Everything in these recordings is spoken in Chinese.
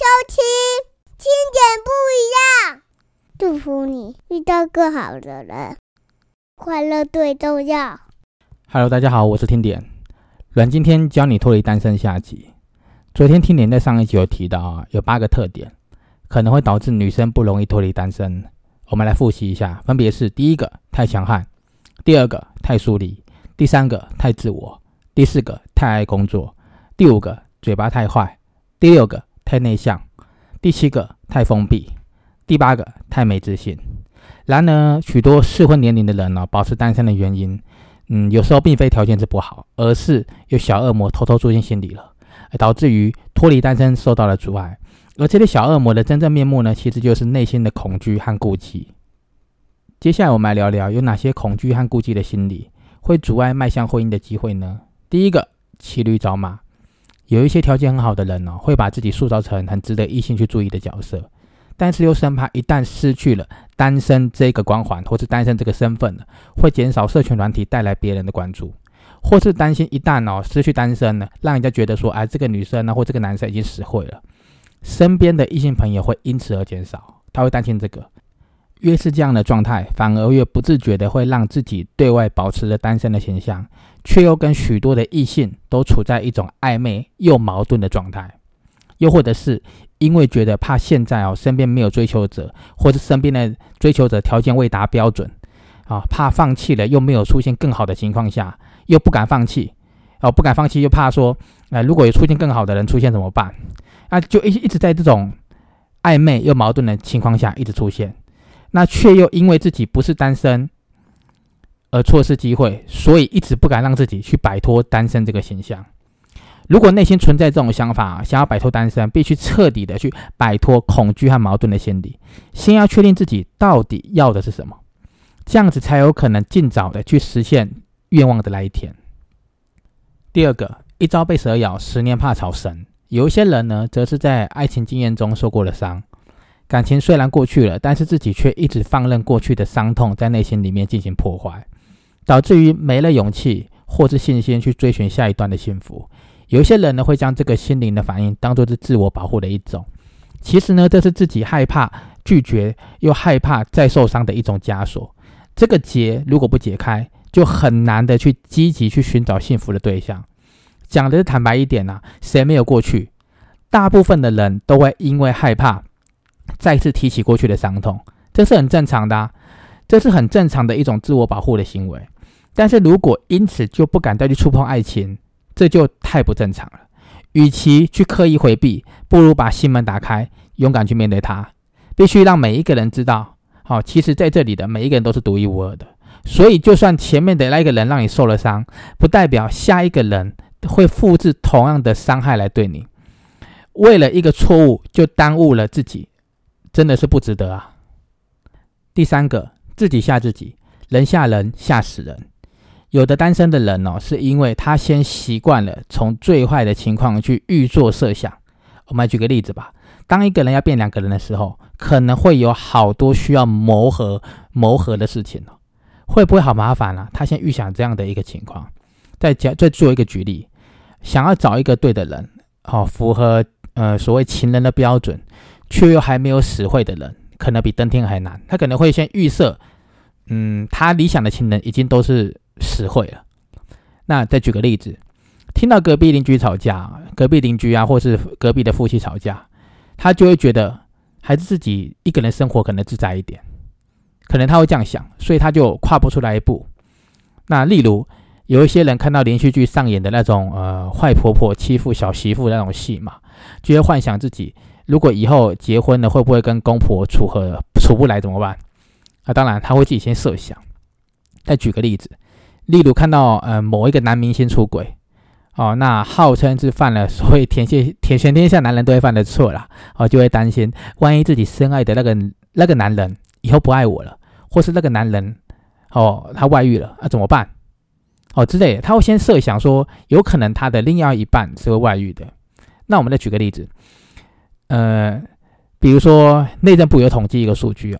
收听，听点不一样。祝福你遇到更好的人，快乐最重要。Hello，大家好，我是听点。阮今天教你脱离单身下集。昨天听点在上一集有提到啊，有八个特点可能会导致女生不容易脱离单身。我们来复习一下，分别是：第一个太强悍，第二个太疏离，第三个太自我，第四个太爱工作，第五个嘴巴太坏，第六个。太内向，第七个太封闭，第八个太没自信。然而，许多适婚年龄的人呢，保持单身的原因，嗯，有时候并非条件是不好，而是有小恶魔偷偷住进心里了，导致于脱离单身受到了阻碍。而这些小恶魔的真正面目呢，其实就是内心的恐惧和顾忌。接下来，我们来聊聊有哪些恐惧和顾忌的心理会阻碍迈向婚姻的机会呢？第一个，骑驴找马。有一些条件很好的人呢，会把自己塑造成很值得异性去注意的角色，但是又生怕一旦失去了单身这个光环，或是单身这个身份呢，会减少社群软体带来别人的关注，或是担心一旦哦失去单身呢，让人家觉得说，哎，这个女生呢或这个男生已经死会了，身边的异性朋友会因此而减少，他会担心这个。越是这样的状态，反而越不自觉的会让自己对外保持着单身的形象，却又跟许多的异性都处在一种暧昧又矛盾的状态，又或者是因为觉得怕现在哦身边没有追求者，或者身边的追求者条件未达标准，啊，怕放弃了又没有出现更好的情况下，又不敢放弃，哦，不敢放弃又怕说，啊，如果有出现更好的人出现怎么办？啊，就一一直在这种暧昧又矛盾的情况下一直出现。那却又因为自己不是单身而错失机会，所以一直不敢让自己去摆脱单身这个形象。如果内心存在这种想法，想要摆脱单身，必须彻底的去摆脱恐惧和矛盾的心理，先要确定自己到底要的是什么，这样子才有可能尽早的去实现愿望的那一天。第二个，一朝被蛇咬，十年怕草绳。有一些人呢，则是在爱情经验中受过了伤。感情虽然过去了，但是自己却一直放任过去的伤痛在内心里面进行破坏，导致于没了勇气或是信心去追寻下一段的幸福。有一些人呢，会将这个心灵的反应当做是自我保护的一种，其实呢，这是自己害怕拒绝又害怕再受伤的一种枷锁。这个结如果不解开，就很难的去积极去寻找幸福的对象。讲的是坦白一点呐，谁没有过去？大部分的人都会因为害怕。再次提起过去的伤痛，这是很正常的，这是很正常的一种自我保护的行为。但是如果因此就不敢再去触碰爱情，这就太不正常了。与其去刻意回避，不如把心门打开，勇敢去面对它。必须让每一个人知道，好，其实在这里的每一个人都是独一无二的。所以，就算前面的那一个人让你受了伤，不代表下一个人会复制同样的伤害来对你。为了一个错误就耽误了自己。真的是不值得啊！第三个，自己吓自己，人吓人吓死人。有的单身的人哦，是因为他先习惯了从最坏的情况去预做设想。我们来举个例子吧，当一个人要变两个人的时候，可能会有好多需要磨合、磨合的事情哦，会不会好麻烦啊？他先预想这样的一个情况，再加再做一个举例，想要找一个对的人，好符合呃所谓情人的标准。却又还没有死会的人，可能比登天还难。他可能会先预设，嗯，他理想的情人已经都是死会了。那再举个例子，听到隔壁邻居吵架，隔壁邻居啊，或是隔壁的夫妻吵架，他就会觉得还是自己一个人生活可能自在一点，可能他会这样想，所以他就跨不出来一步。那例如有一些人看到连续剧上演的那种呃坏婆婆欺负小媳妇那种戏嘛，就会幻想自己。如果以后结婚了，会不会跟公婆处合处不来怎么办？啊，当然他会自己先设想。再举个例子，例如看到呃某一个男明星出轨，哦，那号称是犯了所谓天下天全天下男人都会犯的错啦，哦，就会担心万一自己深爱的那个那个男人以后不爱我了，或是那个男人哦他外遇了啊怎么办？哦之类，他会先设想说有可能他的另外一半是会外遇的。那我们再举个例子。呃，比如说内政部有统计一个数据，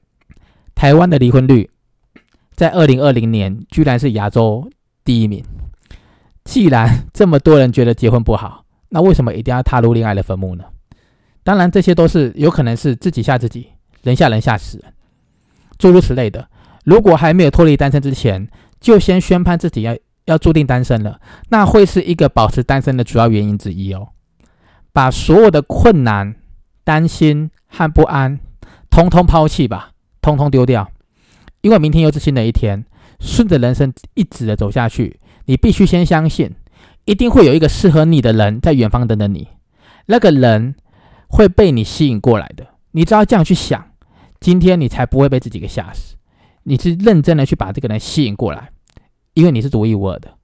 台湾的离婚率在二零二零年居然是亚洲第一名。既然这么多人觉得结婚不好，那为什么一定要踏入恋爱的坟墓呢？当然，这些都是有可能是自己吓自己，人吓人吓死，诸如此类的。如果还没有脱离单身之前，就先宣判自己要要注定单身了，那会是一个保持单身的主要原因之一哦。把所有的困难、担心和不安，通通抛弃吧，通通丢掉，因为明天又是新的一天，顺着人生一直的走下去，你必须先相信，一定会有一个适合你的人在远方等着你，那个人会被你吸引过来的。你只要这样去想，今天你才不会被自己给吓死。你是认真的去把这个人吸引过来，因为你是独一无二的。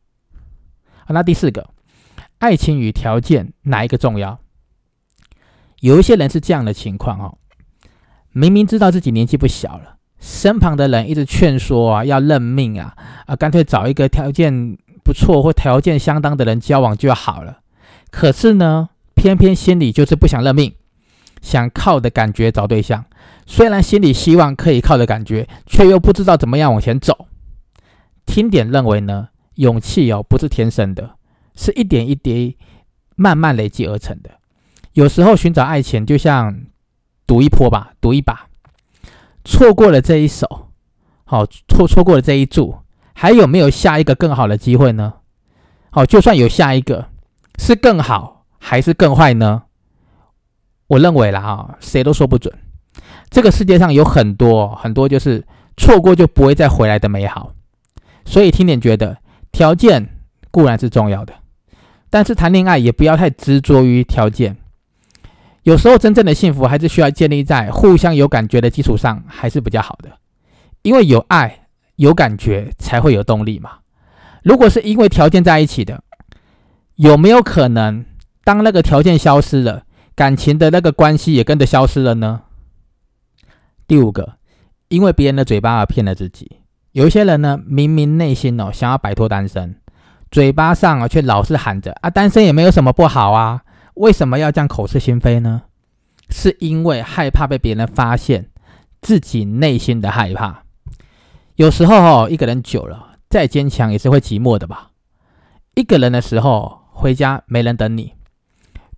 好，那第四个。爱情与条件哪一个重要？有一些人是这样的情况哦，明明知道自己年纪不小了，身旁的人一直劝说啊，要认命啊，啊，干脆找一个条件不错或条件相当的人交往就好了。可是呢，偏偏心里就是不想认命，想靠的感觉找对象。虽然心里希望可以靠的感觉，却又不知道怎么样往前走。听点认为呢，勇气哦不是天生的。是一点一滴慢慢累积而成的。有时候寻找爱情就像赌一波吧，赌一把，错过了这一手，好错错过了这一注，还有没有下一个更好的机会呢？好，就算有下一个，是更好还是更坏呢？我认为啦，哈，谁都说不准。这个世界上有很多很多，就是错过就不会再回来的美好。所以听点觉得，条件固然是重要的。但是谈恋爱也不要太执着于条件，有时候真正的幸福还是需要建立在互相有感觉的基础上，还是比较好的。因为有爱、有感觉才会有动力嘛。如果是因为条件在一起的，有没有可能当那个条件消失了，感情的那个关系也跟着消失了呢？第五个，因为别人的嘴巴而骗了自己。有一些人呢，明明内心哦想要摆脱单身。嘴巴上啊，却老是喊着啊，单身也没有什么不好啊，为什么要这样口是心非呢？是因为害怕被别人发现自己内心的害怕。有时候哦，一个人久了，再坚强也是会寂寞的吧。一个人的时候，回家没人等你，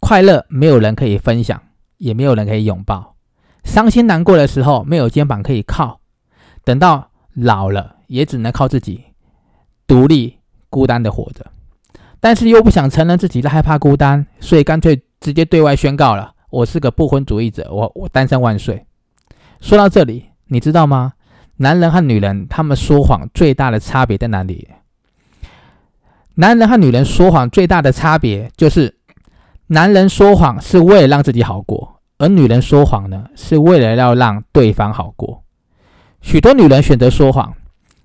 快乐没有人可以分享，也没有人可以拥抱，伤心难过的时候没有肩膀可以靠，等到老了也只能靠自己独立。孤单的活着，但是又不想承认自己的害怕孤单，所以干脆直接对外宣告了：我是个不婚主义者，我我单身万岁。说到这里，你知道吗？男人和女人他们说谎最大的差别在哪里？男人和女人说谎最大的差别就是，男人说谎是为了让自己好过，而女人说谎呢，是为了要让对方好过。许多女人选择说谎，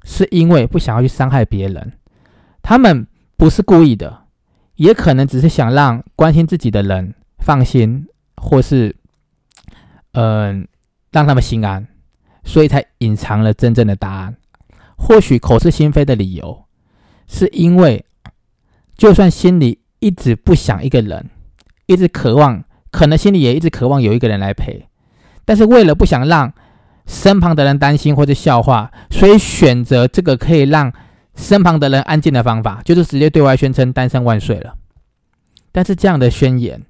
是因为不想要去伤害别人。他们不是故意的，也可能只是想让关心自己的人放心，或是，嗯，让他们心安，所以才隐藏了真正的答案。或许口是心非的理由，是因为就算心里一直不想一个人，一直渴望，可能心里也一直渴望有一个人来陪，但是为了不想让身旁的人担心或者笑话，所以选择这个可以让。身旁的人安静的方法，就是直接对外宣称单身万岁了。但是这样的宣言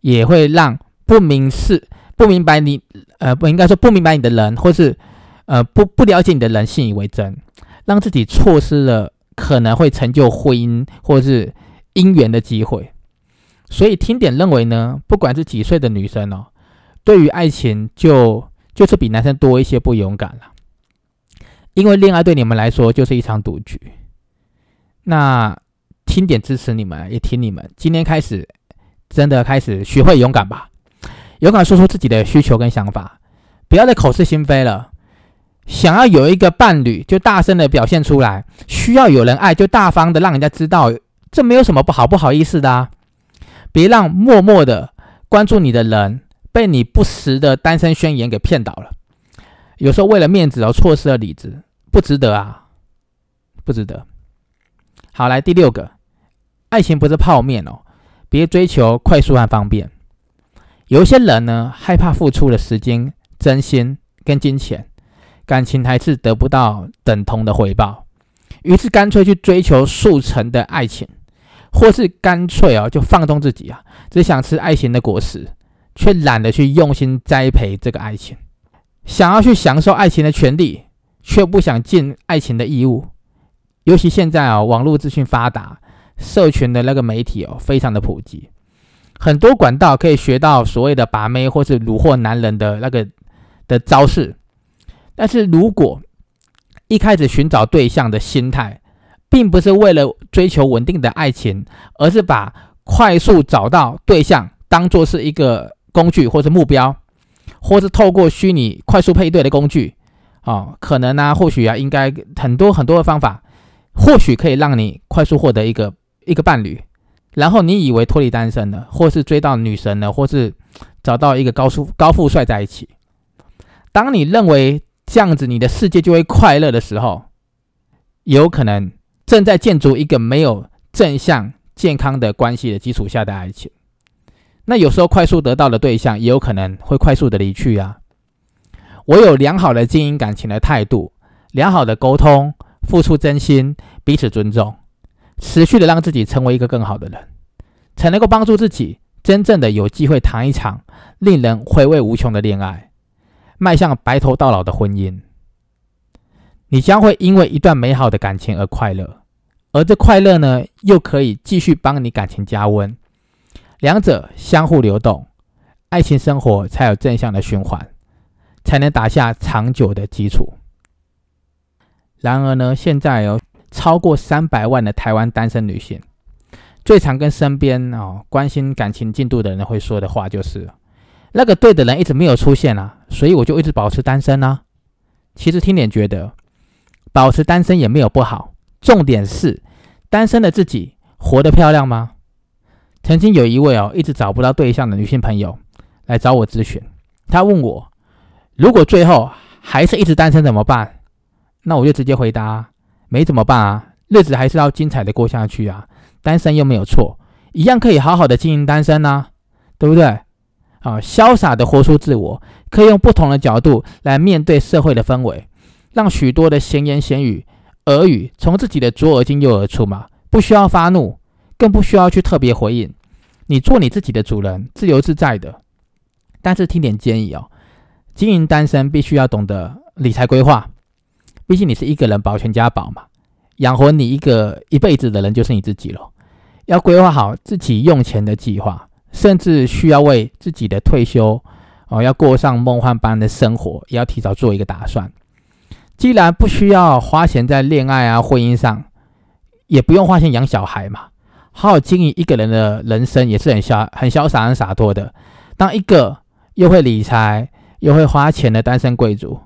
也会让不明事、不明白你，呃，不应该说不明白你的人，或是呃不不了解你的人信以为真，让自己错失了可能会成就婚姻或是姻缘的机会。所以听点认为呢，不管是几岁的女生哦，对于爱情就就是比男生多一些不勇敢了。因为恋爱对你们来说就是一场赌局，那听点支持你们，也听你们。今天开始，真的开始学会勇敢吧，勇敢说出自己的需求跟想法，不要再口是心非了。想要有一个伴侣，就大声的表现出来；需要有人爱，就大方的让人家知道，这没有什么不好不好意思的啊。别让默默的关注你的人被你不实的单身宣言给骗倒了。有时候为了面子而错失了理智，不值得啊，不值得。好，来第六个，爱情不是泡面哦，别追求快速和方便。有些人呢，害怕付出的时间、真心跟金钱，感情还是得不到等同的回报，于是干脆去追求速成的爱情，或是干脆哦就放纵自己啊，只想吃爱情的果实，却懒得去用心栽培这个爱情，想要去享受爱情的权利，却不想尽爱情的义务。尤其现在啊，网络资讯发达，社群的那个媒体哦，非常的普及，很多管道可以学到所谓的把妹或是虏获男人的那个的招式。但是如果一开始寻找对象的心态，并不是为了追求稳定的爱情，而是把快速找到对象当做是一个工具或者目标，或是透过虚拟快速配对的工具，啊，可能呢，或许啊，应该很多很多的方法。或许可以让你快速获得一个一个伴侣，然后你以为脱离单身了，或是追到女神了，或是找到一个高富高富帅在一起。当你认为这样子你的世界就会快乐的时候，有可能正在建筑一个没有正向健康的关系的基础下的爱情。那有时候快速得到的对象，也有可能会快速的离去啊。我有良好的经营感情的态度，良好的沟通。付出真心，彼此尊重，持续的让自己成为一个更好的人，才能够帮助自己真正的有机会谈一场令人回味无穷的恋爱，迈向白头到老的婚姻。你将会因为一段美好的感情而快乐，而这快乐呢，又可以继续帮你感情加温，两者相互流动，爱情生活才有正向的循环，才能打下长久的基础。然而呢，现在有超过三百万的台湾单身女性，最常跟身边哦关心感情进度的人会说的话就是：那个对的人一直没有出现啊，所以我就一直保持单身啊。其实听点觉得，保持单身也没有不好，重点是单身的自己活得漂亮吗？曾经有一位哦一直找不到对象的女性朋友来找我咨询，她问我，如果最后还是一直单身怎么办？那我就直接回答，没怎么办啊，日子还是要精彩的过下去啊，单身又没有错，一样可以好好的经营单身呐，对不对？啊，潇洒的活出自我，可以用不同的角度来面对社会的氛围，让许多的闲言闲语、耳语从自己的左耳进右耳出嘛，不需要发怒，更不需要去特别回应，你做你自己的主人，自由自在的。但是听点建议哦，经营单身必须要懂得理财规划。毕竟你是一个人保全家宝嘛，养活你一个一辈子的人就是你自己了。要规划好自己用钱的计划，甚至需要为自己的退休哦，要过上梦幻般的生活，也要提早做一个打算。既然不需要花钱在恋爱啊、婚姻上，也不用花钱养小孩嘛，好好经营一个人的人生也是很潇很潇洒、很洒脱的。当一个又会理财又会花钱的单身贵族。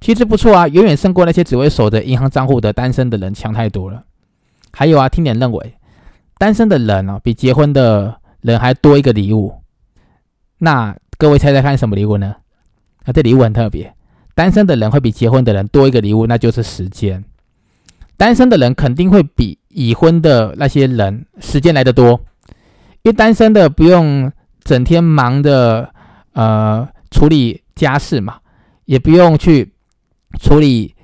其实不错啊，远远胜过那些只会守着银行账户的单身的人强太多了。还有啊，听点认为，单身的人啊，比结婚的人还多一个礼物。那各位猜猜看，什么礼物呢？啊，这礼物很特别，单身的人会比结婚的人多一个礼物，那就是时间。单身的人肯定会比已婚的那些人时间来得多，因为单身的不用整天忙着呃处理家事嘛，也不用去。处理，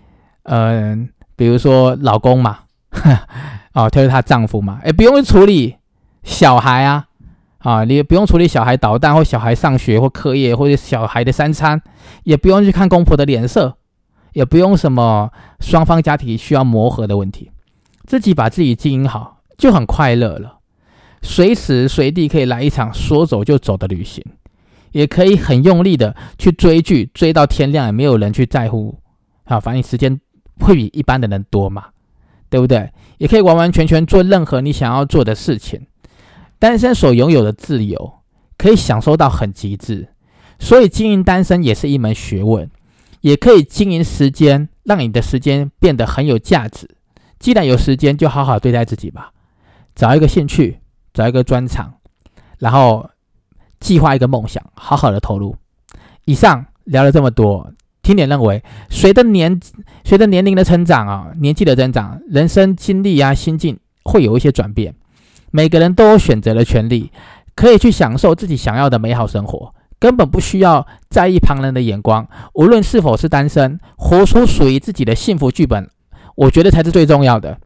嗯，比如说老公嘛，哦，就是她丈夫嘛，哎，不用处理小孩啊，啊，你也不用处理小孩捣蛋或小孩上学或课业或者小孩的三餐，也不用去看公婆的脸色，也不用什么双方家庭需要磨合的问题，自己把自己经营好就很快乐了，随时随地可以来一场说走就走的旅行，也可以很用力的去追剧，追到天亮也没有人去在乎。啊，反正时间会比一般的人多嘛，对不对？也可以完完全全做任何你想要做的事情。单身所拥有的自由，可以享受到很极致。所以经营单身也是一门学问，也可以经营时间，让你的时间变得很有价值。既然有时间，就好好对待自己吧，找一个兴趣，找一个专长，然后计划一个梦想，好好的投入。以上聊了这么多。听点认为，随着年随着年龄的成长啊，年纪的增长，人生经历啊，心境会有一些转变。每个人都有选择的权利，可以去享受自己想要的美好生活，根本不需要在意旁人的眼光。无论是否是单身，活出属于自己的幸福剧本，我觉得才是最重要的。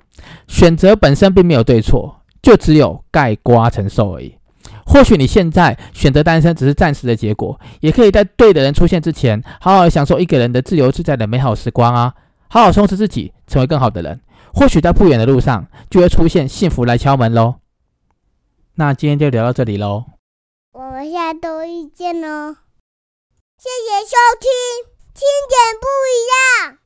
选择本身并没有对错，就只有盖瓜承受而已。或许你现在选择单身只是暂时的结果，也可以在对的人出现之前，好好享受一个人的自由自在的美好时光啊！好好充实自己，成为更好的人。或许在不远的路上，就会出现幸福来敲门喽。那今天就聊到这里喽，我们下周一见哦！谢谢收听，听点不一样。